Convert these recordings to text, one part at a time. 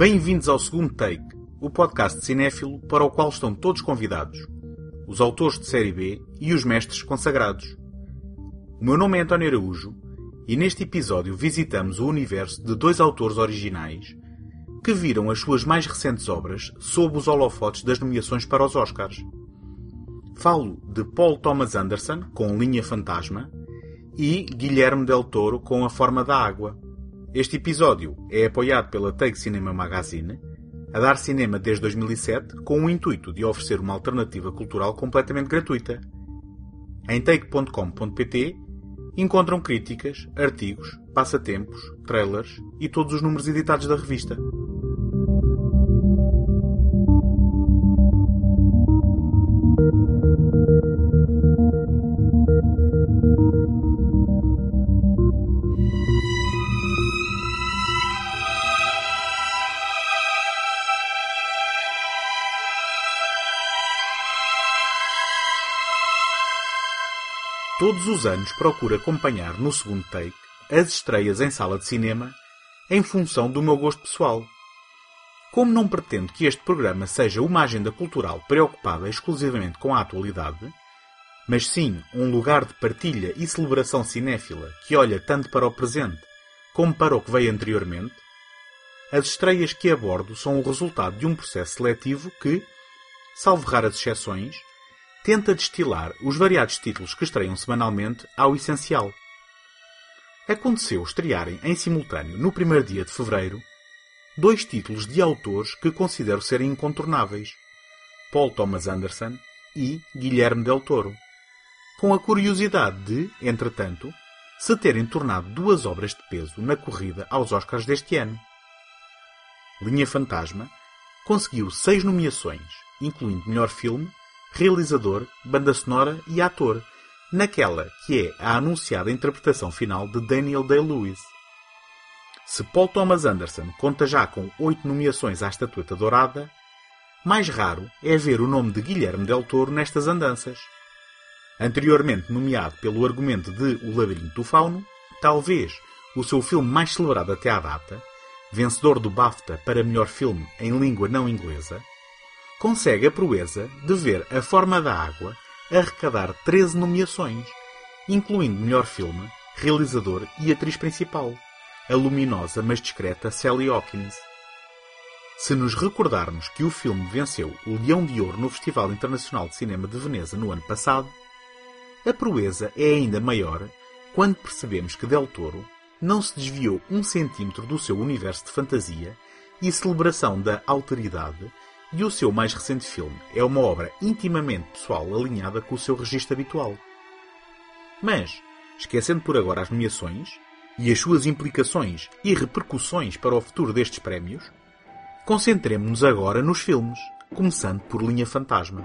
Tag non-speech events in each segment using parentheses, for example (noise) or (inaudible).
Bem-vindos ao segundo Take, o podcast cinéfilo para o qual estão todos convidados, os autores de série B e os mestres consagrados. O meu nome é António Araújo e neste episódio visitamos o universo de dois autores originais que viram as suas mais recentes obras sob os holofotes das nomeações para os Oscars. Falo de Paul Thomas Anderson com Linha Fantasma e Guilherme Del Toro com A Forma da Água. Este episódio é apoiado pela Take Cinema Magazine, a dar cinema desde 2007 com o intuito de oferecer uma alternativa cultural completamente gratuita. Em take.com.pt encontram críticas, artigos, passatempos, trailers e todos os números editados da revista. Todos os anos procuro acompanhar no segundo take as estreias em sala de cinema em função do meu gosto pessoal. Como não pretendo que este programa seja uma agenda cultural preocupada exclusivamente com a atualidade, mas sim um lugar de partilha e celebração cinéfila que olha tanto para o presente como para o que veio anteriormente, as estreias que abordo são o resultado de um processo seletivo que, salvo raras exceções, tenta destilar os variados títulos que estreiam semanalmente ao essencial. Aconteceu estrearem em simultâneo, no primeiro dia de fevereiro, dois títulos de autores que considero serem incontornáveis: Paul Thomas Anderson e Guilherme Del Toro, com a curiosidade de, entretanto, se terem tornado duas obras de peso na corrida aos Oscars deste ano. Linha Fantasma conseguiu seis nomeações, incluindo melhor filme, realizador, banda sonora e ator, naquela que é a anunciada interpretação final de Daniel Day-Lewis. Se Paul Thomas Anderson conta já com oito nomeações à estatueta dourada, mais raro é ver o nome de Guilherme Del Toro nestas andanças. Anteriormente nomeado pelo argumento de O Labirinto do Fauno, talvez o seu filme mais celebrado até à data, vencedor do BAFTA para melhor filme em língua não inglesa, consegue a proeza de ver A Forma da Água arrecadar 13 nomeações, incluindo melhor filme, realizador e atriz principal, a luminosa mas discreta Sally Hawkins. Se nos recordarmos que o filme venceu o Leão de Ouro no Festival Internacional de Cinema de Veneza no ano passado, a proeza é ainda maior quando percebemos que Del Toro não se desviou um centímetro do seu universo de fantasia e celebração da alteridade, e o seu mais recente filme é uma obra intimamente pessoal alinhada com o seu registro habitual. Mas, esquecendo por agora as nomeações e as suas implicações e repercussões para o futuro destes prémios, concentremos-nos agora nos filmes, começando por Linha Fantasma.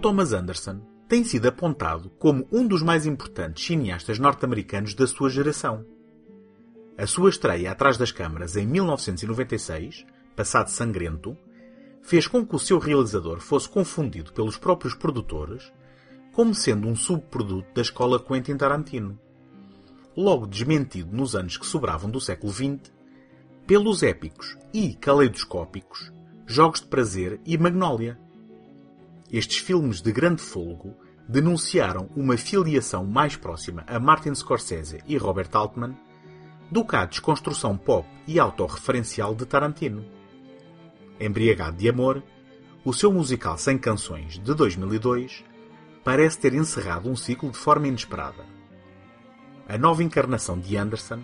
Thomas Anderson tem sido apontado como um dos mais importantes cineastas norte-americanos da sua geração. A sua estreia atrás das câmaras em 1996, Passado Sangrento, fez com que o seu realizador fosse confundido pelos próprios produtores como sendo um subproduto da escola Quentin Tarantino. Logo desmentido nos anos que sobravam do século XX, pelos épicos e caleidoscópicos Jogos de Prazer e Magnolia. Estes filmes de grande folgo denunciaram uma filiação mais próxima a Martin Scorsese e Robert Altman do que a desconstrução pop e autorreferencial de Tarantino. Embriagado de Amor, o seu musical sem canções de 2002 parece ter encerrado um ciclo de forma inesperada. A nova encarnação de Anderson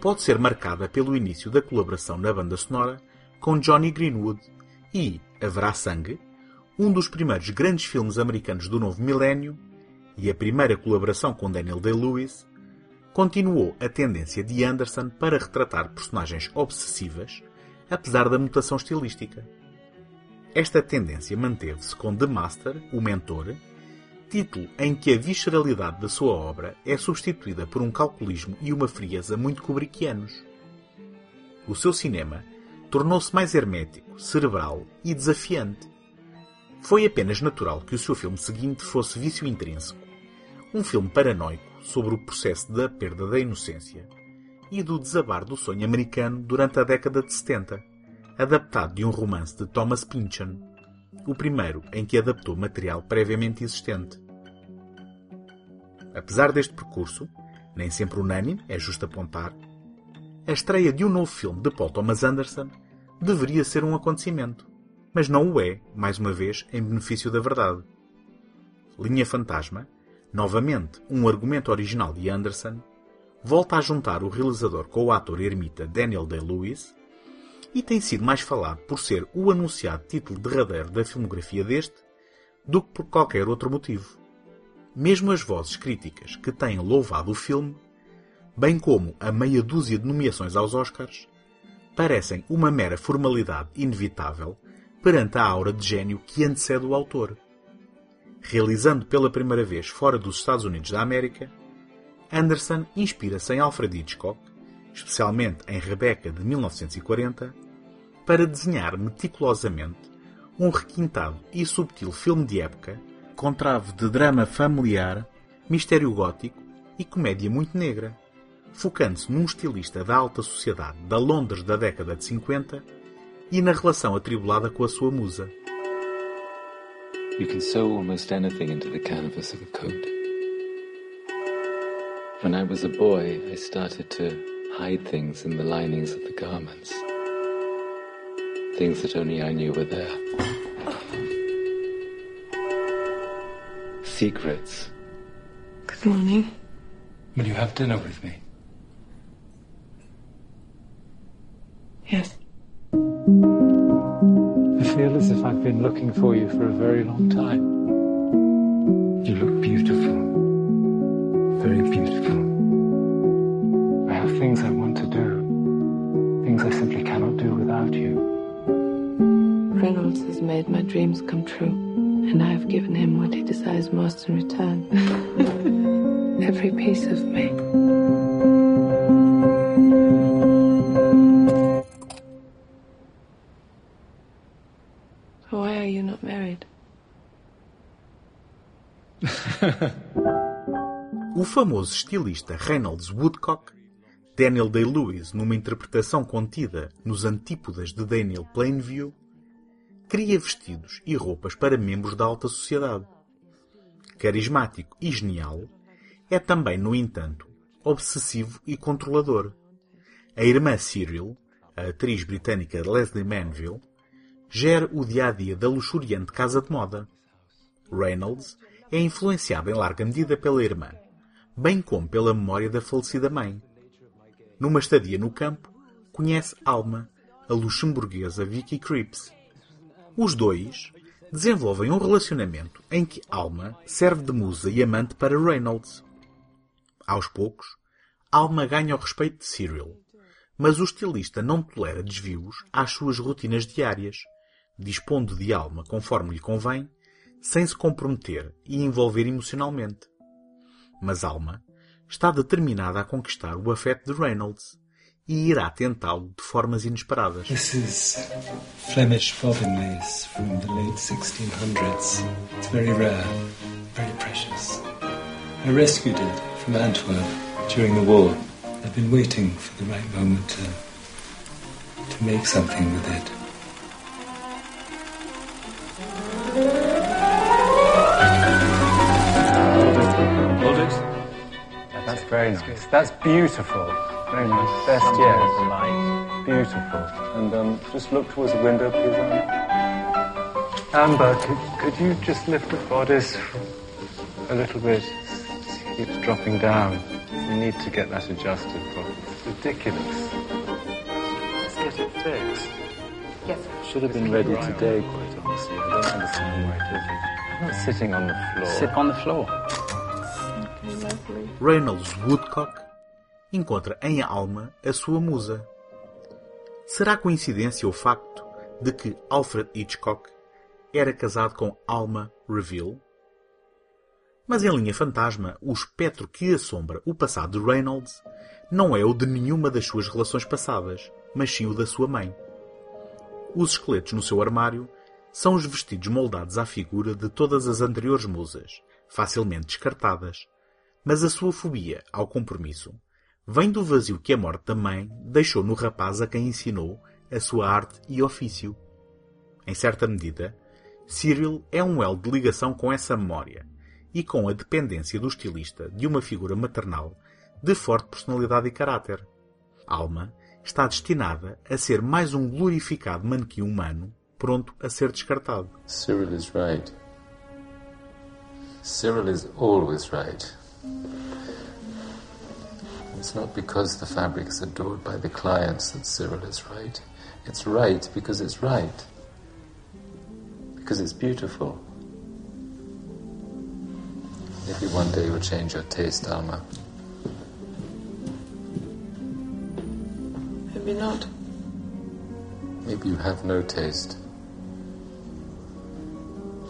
pode ser marcada pelo início da colaboração na banda sonora com Johnny Greenwood e Haverá Sangue, um dos primeiros grandes filmes americanos do novo milénio e a primeira colaboração com Daniel Day-Lewis, continuou a tendência de Anderson para retratar personagens obsessivas, apesar da mutação estilística. Esta tendência manteve-se com The Master, o Mentor, título em que a visceralidade da sua obra é substituída por um calculismo e uma frieza muito kubrickianos. O seu cinema tornou-se mais hermético, cerebral e desafiante. Foi apenas natural que o seu filme seguinte fosse Vício Intrínseco, um filme paranoico sobre o processo da perda da inocência e do desabar do sonho americano durante a década de 70, adaptado de um romance de Thomas Pynchon, o primeiro em que adaptou material previamente existente. Apesar deste percurso, nem sempre unânime, é justo apontar, a estreia de um novo filme de Paul Thomas Anderson deveria ser um acontecimento, mas não o é, mais uma vez, em benefício da verdade. Linha Fantasma, novamente um argumento original de Anderson, volta a juntar o realizador com o ator ermita Daniel Day-Lewis e tem sido mais falado por ser o anunciado título derradeiro da filmografia deste do que por qualquer outro motivo. Mesmo as vozes críticas que têm louvado o filme, bem como a meia dúzia de nomeações aos Oscars, parecem uma mera formalidade inevitável perante a aura de gênio que antecede o autor. Realizando pela primeira vez fora dos Estados Unidos da América, Anderson inspira-se em Alfred Hitchcock, especialmente em Rebecca de 1940, para desenhar meticulosamente um requintado e subtil filme de época com trave de drama familiar, mistério gótico e comédia muito negra, focando-se num estilista da alta sociedade da Londres da década de 50 e na relação atribulada com a sua musa. You can sew almost anything into the canvas of a coat. When I was a boy, I started to hide things in the linings of the garments. Things that only I knew were there. Secrets. Good morning. Will you have dinner with me? Been looking for you for a very long time. You look beautiful. Very beautiful. I have things I want to do, things I simply cannot do without you. Reynolds has made my dreams come true, and I have given him what he desires most in return. (laughs) Every piece of me. O famoso estilista Reynolds Woodcock, Daniel Day-Lewis numa interpretação contida nos antípodas de Daniel Plainview, cria vestidos e roupas para membros da alta sociedade. Carismático e genial, é também, no entanto, obsessivo e controlador. A irmã Cyril, a atriz britânica Leslie Manville, gera o dia-a-dia da luxuriante casa de moda. Reynolds é influenciado em larga medida pela irmã, bem como pela memória da falecida mãe. Numa estadia no campo, conhece Alma, a luxemburguesa Vicky Cripps. Os dois desenvolvem um relacionamento em que Alma serve de musa e amante para Reynolds. Aos poucos, Alma ganha o respeito de Cyril, mas o estilista não tolera desvios às suas rotinas diárias, dispondo de Alma conforme lhe convém, sem se comprometer e envolver emocionalmente. Mas Alma está determinada a conquistar o afeto de Reynolds e irá tentá-lo de formas inesperadas. This is Flemish bobbin lace from the late 1600s. It's very rare, very precious. I rescued it from Antwerp during the war. I've been waiting for the right moment to, to make something with it. Very nice. That's beautiful. Very nice. Best yet. Beautiful. And um, just look towards the window, please. Amber, Amber could, could you just lift the bodice a little bit? It keeps dropping down. We need to get that adjusted properly. It's ridiculous. Let's get it fixed. Yes. Should have been ready today, quite honestly. I don't understand why it isn't. I'm not sitting on the floor. Sit on the floor. Reynolds Woodcock encontra em Alma a sua musa. Será coincidência o facto de que Alfred Hitchcock era casado com Alma Reville? Mas em linha fantasma, o espectro que assombra o passado de Reynolds não é o de nenhuma das suas relações passadas, mas sim o da sua mãe. Os esqueletos no seu armário são os vestidos moldados à figura de todas as anteriores musas, facilmente descartadas, mas a sua fobia ao compromisso vem do vazio que a morte da mãe deixou no rapaz a quem ensinou a sua arte e ofício. Em certa medida, Cyril é um elo de ligação com essa memória e com a dependência do estilista de uma figura maternal de forte personalidade e caráter. Alma está destinada a ser mais um glorificado manequim humano pronto a ser descartado. Cyril is right. Cyril is always right. It's not because the fabric is adored by the clients that Cyril is right. It's right because it's right. Because it's beautiful. Maybe one day you'll change your taste, Alma. Maybe not. Maybe you have no taste.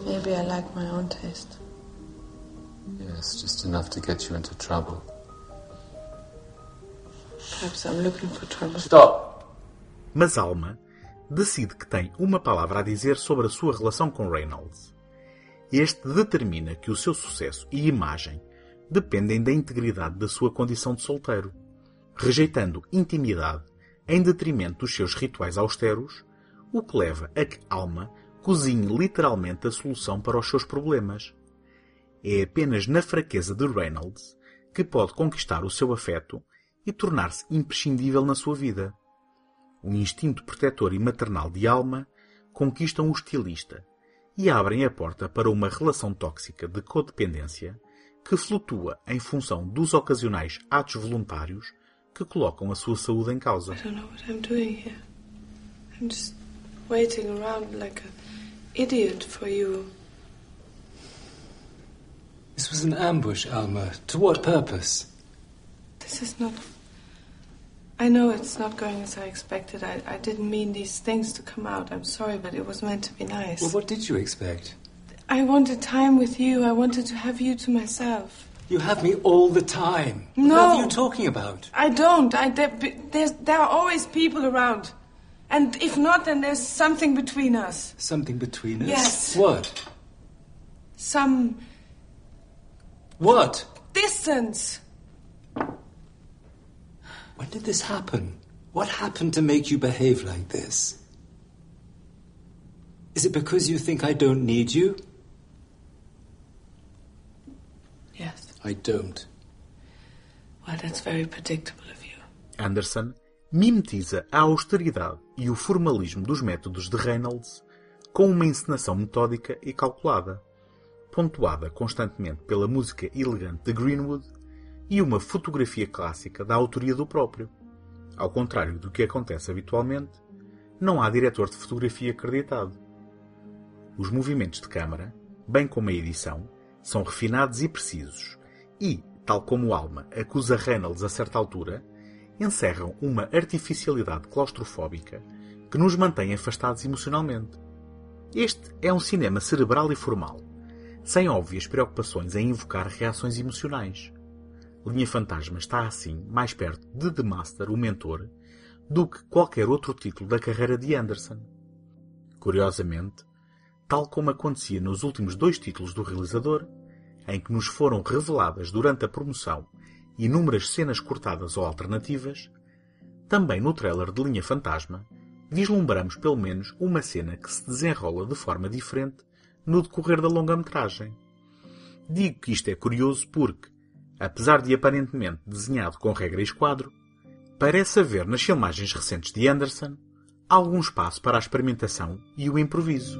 Maybe I like my own taste. Yes, just enough to get you into trouble. Perhaps I'm looking for trouble. Stop! Mas Alma decide que tem uma palavra a dizer sobre a sua relação com Reynolds. Este determina que o seu sucesso e imagem dependem da integridade da sua condição de solteiro, rejeitando intimidade em detrimento dos seus rituais austeros, o que leva a que Alma cozinhe literalmente a solução para os seus problemas. É apenas na fraqueza de Reynolds que pode conquistar o seu afeto e tornar-se imprescindível na sua vida. O instinto protetor e maternal de Alma conquistam o estilista e abrem a porta para uma relação tóxica de codependência que flutua em função dos ocasionais atos voluntários que colocam a sua saúde em causa. Idiot for you. This was an ambush, Alma. To what purpose? This is not. I know it's not going as I expected. I, I didn't mean these things to come out. I'm sorry, but it was meant to be nice. Well, what did you expect? I wanted time with you. I wanted to have you to myself. You have me all the time. No. What are you talking about? I don't. I there, there are always people around, and if not, then there's something between us. Something between us? Yes. What? Some What? distance. When did this happen? What happened to make you behave like this? Is it because you think I don't need you? Yes. I don't. Well, that's very predictable of you. Anderson mimetiza a austeridade e o formalismo dos métodos de Reynolds com uma encenação metódica e calculada, pontuada constantemente pela música elegante de Greenwood e uma fotografia clássica da autoria do próprio. Ao contrário do que acontece habitualmente, não há diretor de fotografia acreditado. Os movimentos de câmara, bem como a edição, são refinados e precisos e, tal como Alma acusa Reynolds a certa altura, encerram uma artificialidade claustrofóbica que nos mantém afastados emocionalmente. Este é um cinema cerebral e formal, sem óbvias preocupações em invocar reações emocionais. Linha Fantasma está assim mais perto de The Master, o mentor, do que qualquer outro título da carreira de Anderson. Curiosamente, tal como acontecia nos últimos dois títulos do realizador, em que nos foram reveladas durante a promoção inúmeras cenas cortadas ou alternativas, também no trailer de Linha Fantasma vislumbramos pelo menos uma cena que se desenrola de forma diferente no decorrer da longa-metragem. Digo que isto é curioso porque, apesar de aparentemente desenhado com regra e esquadro, parece haver nas filmagens recentes de Anderson algum espaço para a experimentação e o improviso.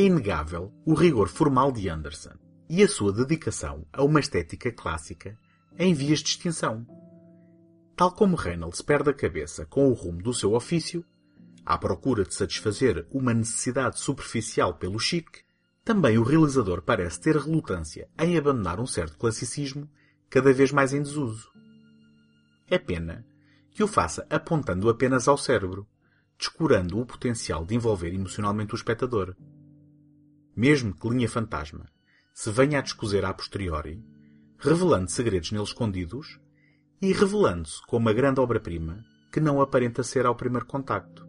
Inegável o rigor formal de Anderson e a sua dedicação a uma estética clássica em vias de extinção. Tal como Reynolds perde a cabeça com o rumo do seu ofício, à procura de satisfazer uma necessidade superficial pelo chique, também o realizador parece ter relutância em abandonar um certo classicismo cada vez mais em desuso. É pena que o faça apontando apenas ao cérebro, descurando o potencial de envolver emocionalmente o espectador. Mesmo que Linha Fantasma se venha a descozer a posteriori, revelando segredos nele escondidos e revelando-se como uma grande obra-prima que não aparenta ser ao primeiro contacto.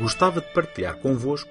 Gostava de partilhar convosco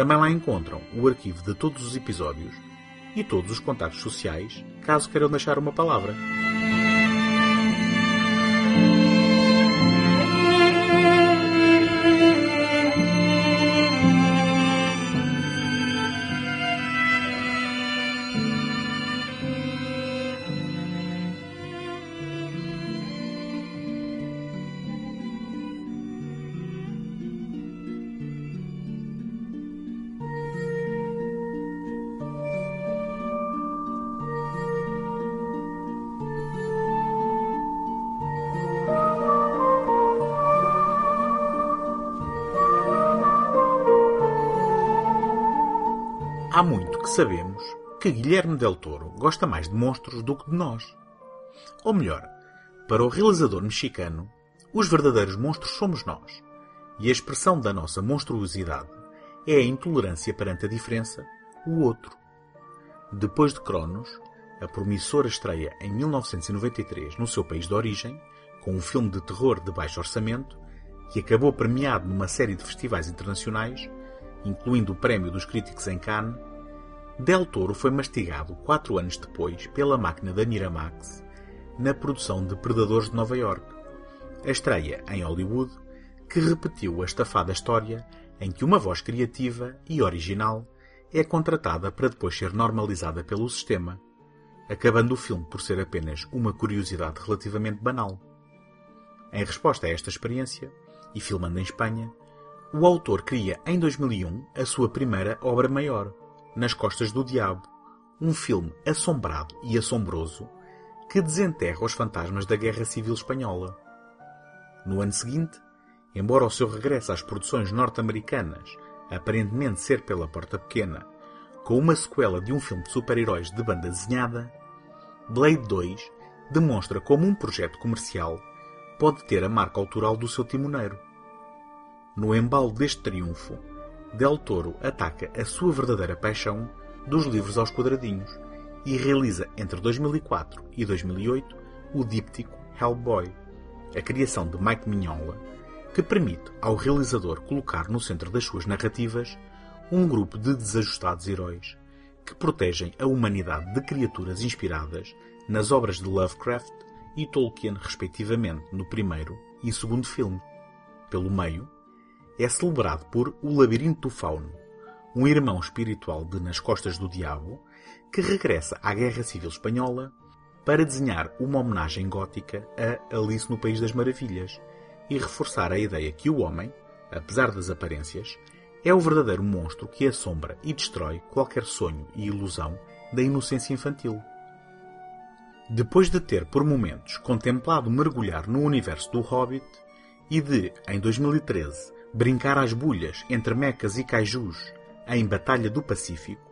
Também lá encontram o arquivo de todos os episódios e todos os contatos sociais, caso queiram deixar uma palavra. Há muito que sabemos que Guilherme Del Toro gosta mais de monstros do que de nós. Ou melhor, para o realizador mexicano, os verdadeiros monstros somos nós. E a expressão da nossa monstruosidade é a intolerância perante a diferença, o outro. Depois de Cronos, a promissora estreia em 1993 no seu país de origem, com um filme de terror de baixo orçamento, que acabou premiado numa série de festivais internacionais, incluindo o Prémio dos Críticos em Cannes, Del Toro foi mastigado quatro anos depois pela máquina da Miramax na produção de Predadores de Nova York, a estreia em Hollywood que repetiu a estafada história em que uma voz criativa e original é contratada para depois ser normalizada pelo sistema, acabando o filme por ser apenas uma curiosidade relativamente banal. Em resposta a esta experiência, e filmando em Espanha, o autor cria em 2001 a sua primeira obra maior, Nas Costas do Diabo, um filme assombrado e assombroso que desenterra os fantasmas da Guerra Civil Espanhola. No ano seguinte, embora o seu regresso às produções norte-americanas aparentemente ser pela porta pequena, com uma sequela de um filme de super-heróis de banda desenhada, Blade 2 demonstra como um projeto comercial pode ter a marca autoral do seu timoneiro. No embalo deste triunfo, Del Toro ataca a sua verdadeira paixão dos livros aos quadradinhos e realiza entre 2004 e 2008 o díptico Hellboy, a criação de Mike Mignola, que permite ao realizador colocar no centro das suas narrativas um grupo de desajustados heróis que protegem a humanidade de criaturas inspiradas nas obras de Lovecraft e Tolkien, respectivamente, no primeiro e segundo filme. Pelo meio, é celebrado por O Labirinto do Fauno, um irmão espiritual de Nas Costas do Diabo, que regressa à Guerra Civil Espanhola para desenhar uma homenagem gótica a Alice no País das Maravilhas e reforçar a ideia que o homem, apesar das aparências, é o verdadeiro monstro que assombra e destrói qualquer sonho e ilusão da inocência infantil. Depois de ter por momentos contemplado mergulhar no universo do Hobbit e de, em 2013, brincar às bulhas entre mecas e kaijus em Batalha do Pacífico,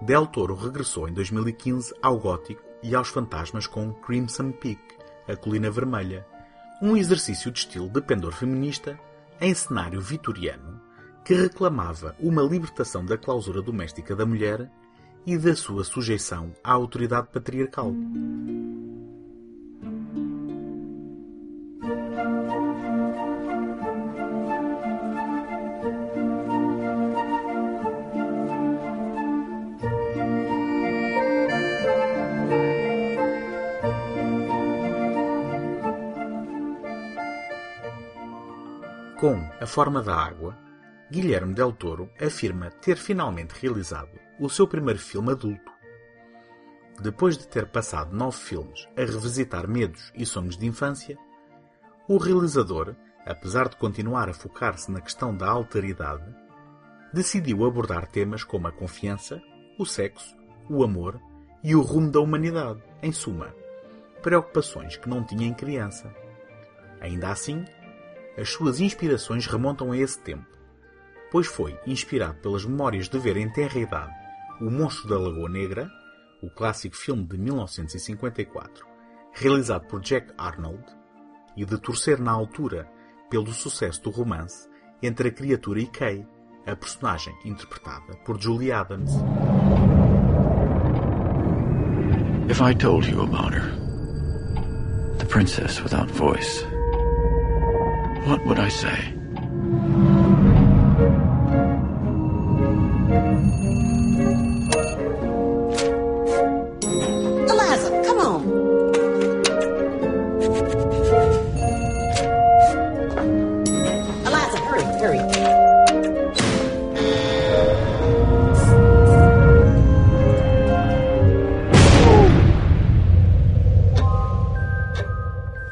Del Toro regressou em 2015 ao gótico e aos fantasmas com Crimson Peak, a Colina Vermelha, um exercício de estilo de pendor feminista em cenário vitoriano que reclamava uma libertação da clausura doméstica da mulher e da sua sujeição à autoridade patriarcal. Com A Forma da Água, Guilherme Del Toro afirma ter finalmente realizado o seu primeiro filme adulto. Depois de ter passado nove filmes a revisitar medos e sonhos de infância, o realizador, apesar de continuar a focar-se na questão da alteridade, decidiu abordar temas como a confiança, o sexo, o amor e o rumo da humanidade, em suma, preocupações que não tinha em criança. Ainda assim, as suas inspirações remontam a esse tempo, pois foi inspirado pelas memórias de ver em terra idade O Monstro da Lagoa Negra, o clássico filme de 1954, realizado por Jack Arnold, e de torcer na altura pelo sucesso do romance entre a criatura e Kay, a personagem interpretada por Julie Adams. If I told you about her, the princess without voice, what would I say? Eliza, come on. Eliza, hurry, hurry.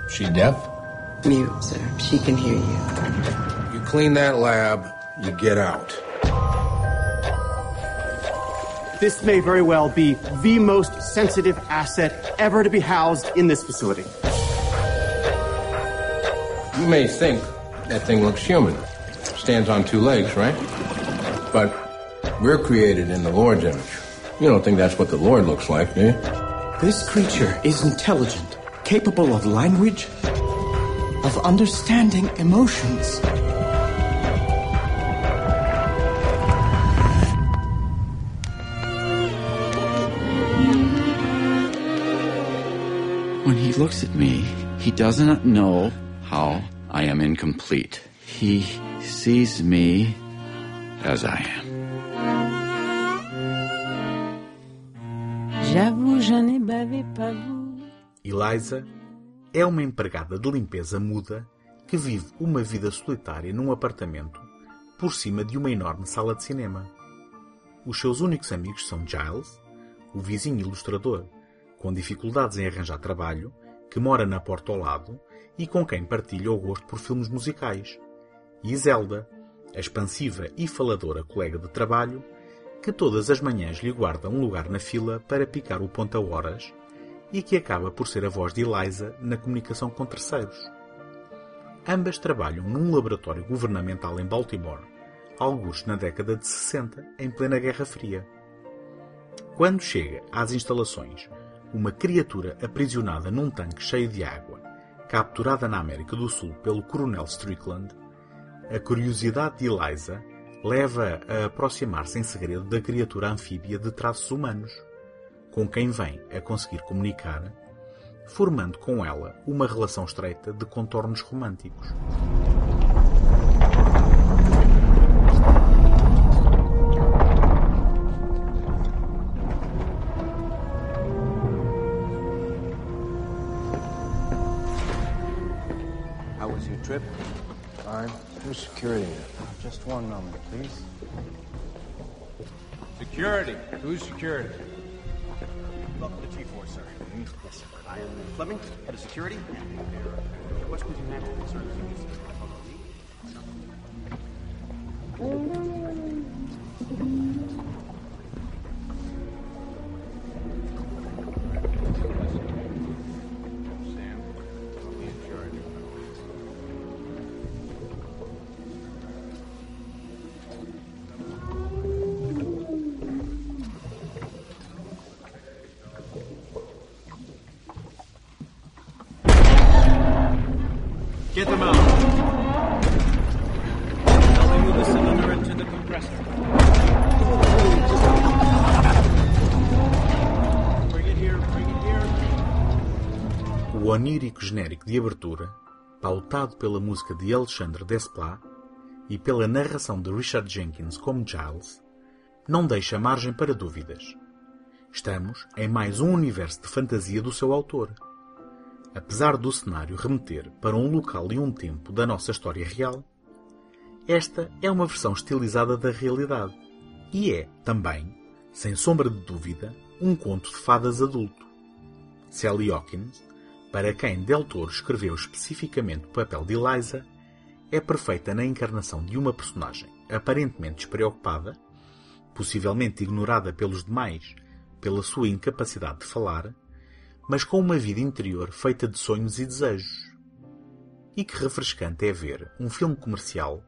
She deaf? Mute, sir. She can hear you. You clean that lab, you get out. This may very well be the most sensitive asset ever to be housed in this facility. You may think that thing looks human. Stands on two legs, right? But we're created in the Lord's image. You don't think that's what the Lord looks like, do you? This creature is intelligent, capable of language, of understanding emotions. When he looks at me, he does not know how I am incomplete. He sees me as I am. J'avoue, je n'ai bavé pas vous. Eliza é uma empregada de limpeza muda que vive uma vida solitária num apartamento por cima de uma enorme sala de cinema. Os seus únicos amigos são Giles, o vizinho ilustrador, com dificuldades em arranjar trabalho, que mora na porta ao lado e com quem partilha o gosto por filmes musicais, e Zelda, a expansiva e faladora colega de trabalho, que todas as manhãs lhe guarda um lugar na fila para picar o ponta-horas e que acaba por ser a voz de Eliza na comunicação com terceiros. Ambas trabalham num laboratório governamental em Baltimore, alguns na década de 60, em plena Guerra Fria. Quando chega às instalações uma criatura aprisionada num tanque cheio de água, capturada na América do Sul pelo Coronel Strickland, a curiosidade de Eliza leva a aproximar-se em segredo da criatura anfíbia de traços humanos, com quem vem a conseguir comunicar, formando com ela uma relação estreita de contornos românticos. How was your trip? Fine. Who's security? Just one moment, please. Security. Who's security? Welcome to T4, sir. Yes, sir. I am Fleming, head of security. What's with your national concerns? Sam, onírico genérico de abertura, pautado pela música de Alexandre Desplat e pela narração de Richard Jenkins como Giles, não deixa margem para dúvidas. Estamos em mais um universo de fantasia do seu autor. Apesar do cenário remeter para um local e um tempo da nossa história real, Esta é uma versão estilizada da realidade e é, também, sem sombra de dúvida, um conto de fadas adulto. Sally Hawkins, para quem Del Toro escreveu especificamente o papel de Eliza, é perfeita na encarnação de uma personagem aparentemente despreocupada, possivelmente ignorada pelos demais pela sua incapacidade de falar, mas com uma vida interior feita de sonhos e desejos. E que refrescante é ver um filme comercial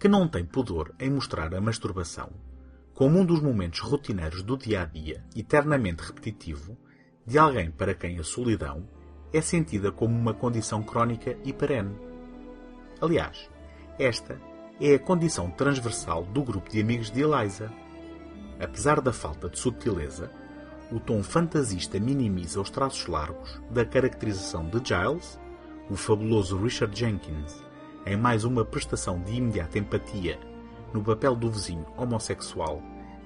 que não tem pudor em mostrar a masturbação como um dos momentos rotineiros do dia a dia, eternamente repetitivo, de alguém para quem a solidão é sentida como uma condição crónica e perene. Aliás, esta é a condição transversal do grupo de amigos de Eliza. Apesar da falta de subtileza, o tom fantasista minimiza os traços largos da caracterização de Giles, o fabuloso Richard Jenkins, em mais uma prestação de imediata empatia no papel do vizinho homossexual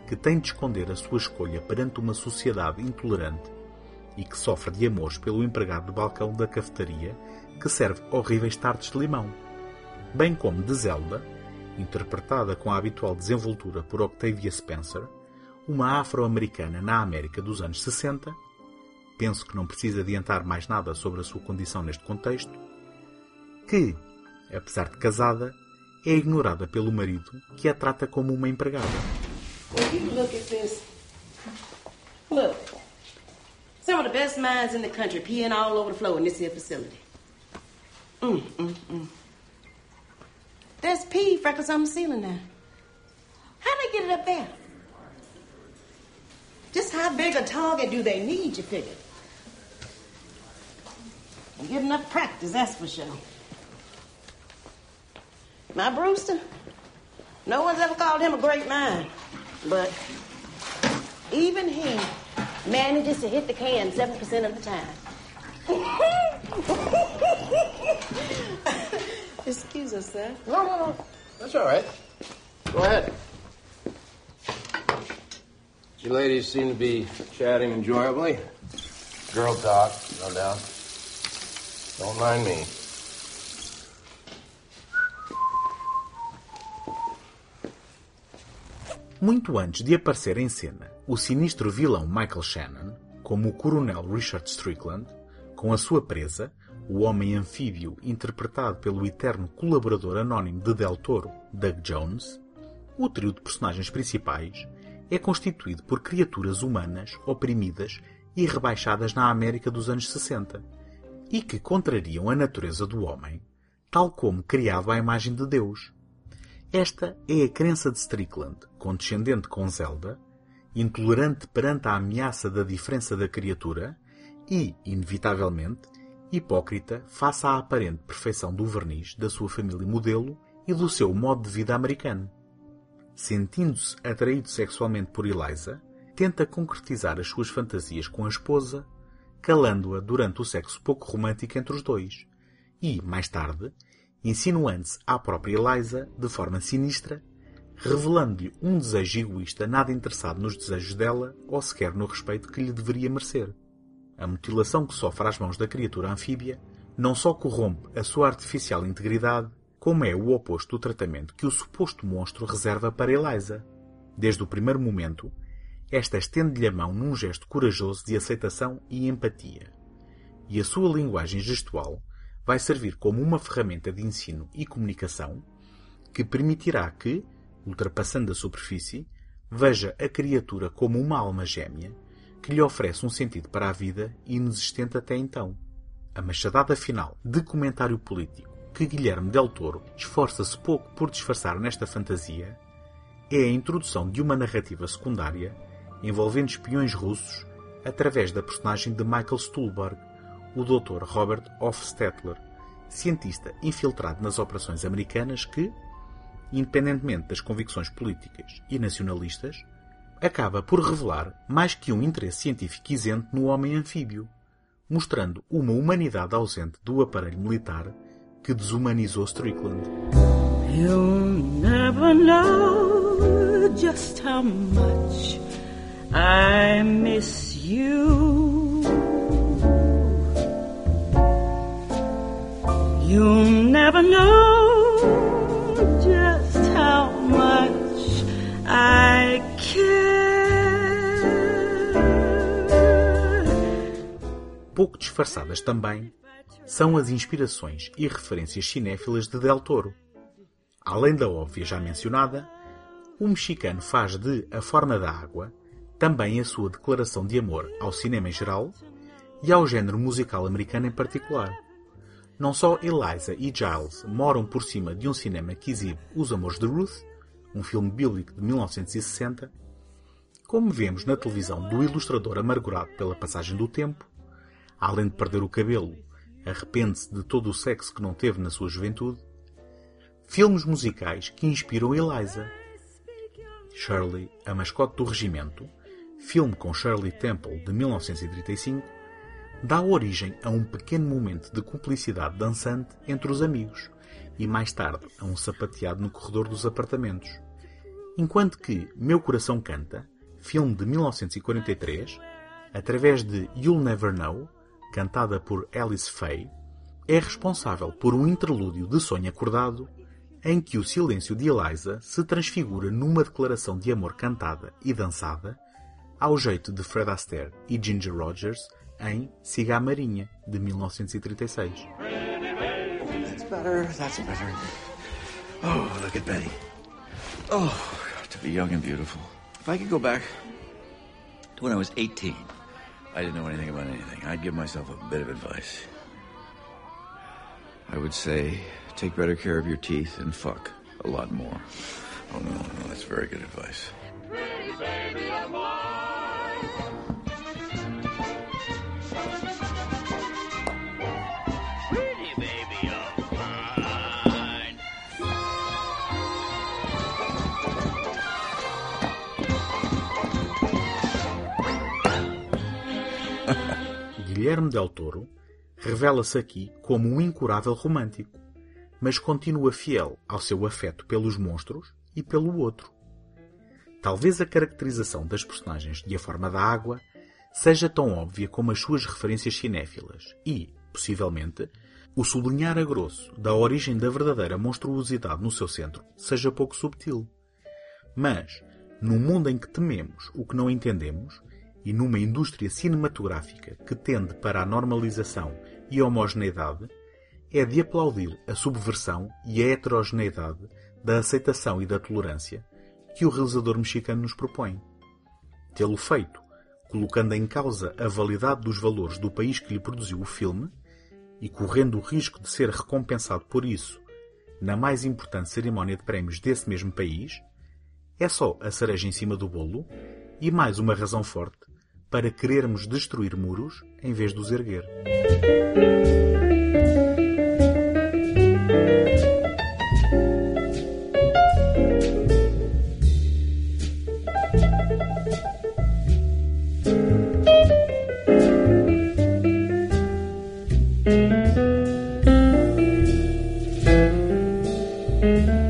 que tem de esconder a sua escolha perante uma sociedade intolerante e que sofre de amores pelo empregado de balcão da cafetaria que serve horríveis tartes de limão, bem como de Zelda, interpretada com a habitual desenvoltura por Octavia Spencer, uma afro-americana na América dos anos 60, penso que não precisa adiantar mais nada sobre a sua condição neste contexto, que, apesar de casada, é ignorada pelo marido que a trata como uma empregada. Look at this. Look. Of the best minds in the country peeing all over the floor in this here facility. Mm, mm, mm. There's pee freckles on the ceiling now. How they get it up there? Just how big a target do they need, you figure? You get enough practice, that's for sure. My Brewster, no one's ever called him a great mind, but even he manages to hit the can 7% of the time. (laughs) Excuse us, sir. No, no, no. That's all right. Go ahead. You ladies seem to be chatting enjoyably. Girl talk, no doubt. Don't mind me. Muito antes de aparecer em cena o sinistro vilão Michael Shannon, como o coronel Richard Strickland, com a sua presa, o homem anfíbio interpretado pelo eterno colaborador anónimo de Del Toro, Doug Jones, o trio de personagens principais é constituído por criaturas humanas oprimidas e rebaixadas na América dos anos 60 e que contrariam a natureza do homem, tal como criado à imagem de Deus. Esta é a crença de Strickland, condescendente com Zelda, intolerante perante a ameaça da diferença da criatura e, inevitavelmente, hipócrita face à aparente perfeição do verniz da sua família modelo e do seu modo de vida americano. Sentindo-se atraído sexualmente por Eliza, tenta concretizar as suas fantasias com a esposa, calando-a durante o sexo pouco romântico entre os dois, e, mais tarde, insinuando-se à própria Eliza de forma sinistra, revelando-lhe um desejo egoísta nada interessado nos desejos dela ou sequer no respeito que lhe deveria merecer. A mutilação que sofre às mãos da criatura anfíbia não só corrompe a sua artificial integridade, como é o oposto do tratamento que o suposto monstro reserva para Eliza. Desde o primeiro momento, esta estende-lhe a mão num gesto corajoso de aceitação e empatia. E a sua linguagem gestual vai servir como uma ferramenta de ensino e comunicação que permitirá que, ultrapassando a superfície, veja a criatura como uma alma gêmea que lhe oferece um sentido para a vida inexistente até então. A machadada final de comentário político que Guilherme Del Toro esforça-se pouco por disfarçar nesta fantasia é a introdução de uma narrativa secundária envolvendo espiões russos através da personagem de Michael Stuhlbarg, o Dr. Robert Hofstetler, cientista infiltrado nas operações americanas que, independentemente das convicções políticas e nacionalistas, acaba por revelar mais que um interesse científico isento no homem anfíbio, mostrando uma humanidade ausente do aparelho militar que desumanizou Strickland. You'll never know just how much I miss you. Disfarçadas também, são as inspirações e referências cinéfilas de Del Toro. Além da óbvia já mencionada, o mexicano faz de A Forma da Água também a sua declaração de amor ao cinema em geral e ao género musical americano em particular. Não só Eliza e Giles moram por cima de um cinema que exibe Os Amores de Ruth, um filme bíblico de 1960, como vemos na televisão do ilustrador amargurado pela passagem do tempo, além de perder o cabelo, arrepende-se de todo o sexo que não teve na sua juventude, filmes musicais que inspiram Eliza. Shirley, a mascote do regimento, filme com Shirley Temple de 1935, dá origem a um pequeno momento de cumplicidade dançante entre os amigos e mais tarde a um sapateado no corredor dos apartamentos. Enquanto que Meu Coração Canta, filme de 1943, através de You'll Never Know, cantada por Alice Faye, é responsável por um interlúdio de sonho acordado em que o silêncio de Eliza se transfigura numa declaração de amor cantada e dançada, ao jeito de Fred Astaire e Ginger Rogers em Siga a Marinha, de 1936. That's better, that's better. Oh, look at Betty. Oh, to be young and beautiful. If I could go back to when I was 18, I didn't know anything about anything. I'd give myself a bit of advice. I would say, take better care of your teeth and fuck a lot more. Oh, no, no, that's very good advice. Guilherme Del Toro revela-se aqui como um incurável romântico, mas continua fiel ao seu afeto pelos monstros e pelo outro. Talvez a caracterização das personagens de A Forma da Água seja tão óbvia como as suas referências cinéfilas e, possivelmente, o sublinhar a grosso da origem da verdadeira monstruosidade no seu centro seja pouco subtil. Mas, num mundo em que tememos o que não entendemos, e numa indústria cinematográfica que tende para a normalização e homogeneidade, é de aplaudir a subversão e a heterogeneidade da aceitação e da tolerância que o realizador mexicano nos propõe. Tê-lo feito, colocando em causa a validade dos valores do país que lhe produziu o filme e correndo o risco de ser recompensado por isso na mais importante cerimónia de prémios desse mesmo país, é só a cereja em cima do bolo e mais uma razão forte para querermos destruir muros em vez de os erguer. thank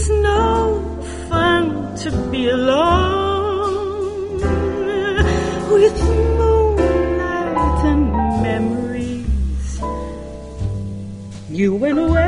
It's no fun to be alone with moonlight and memories. You went away.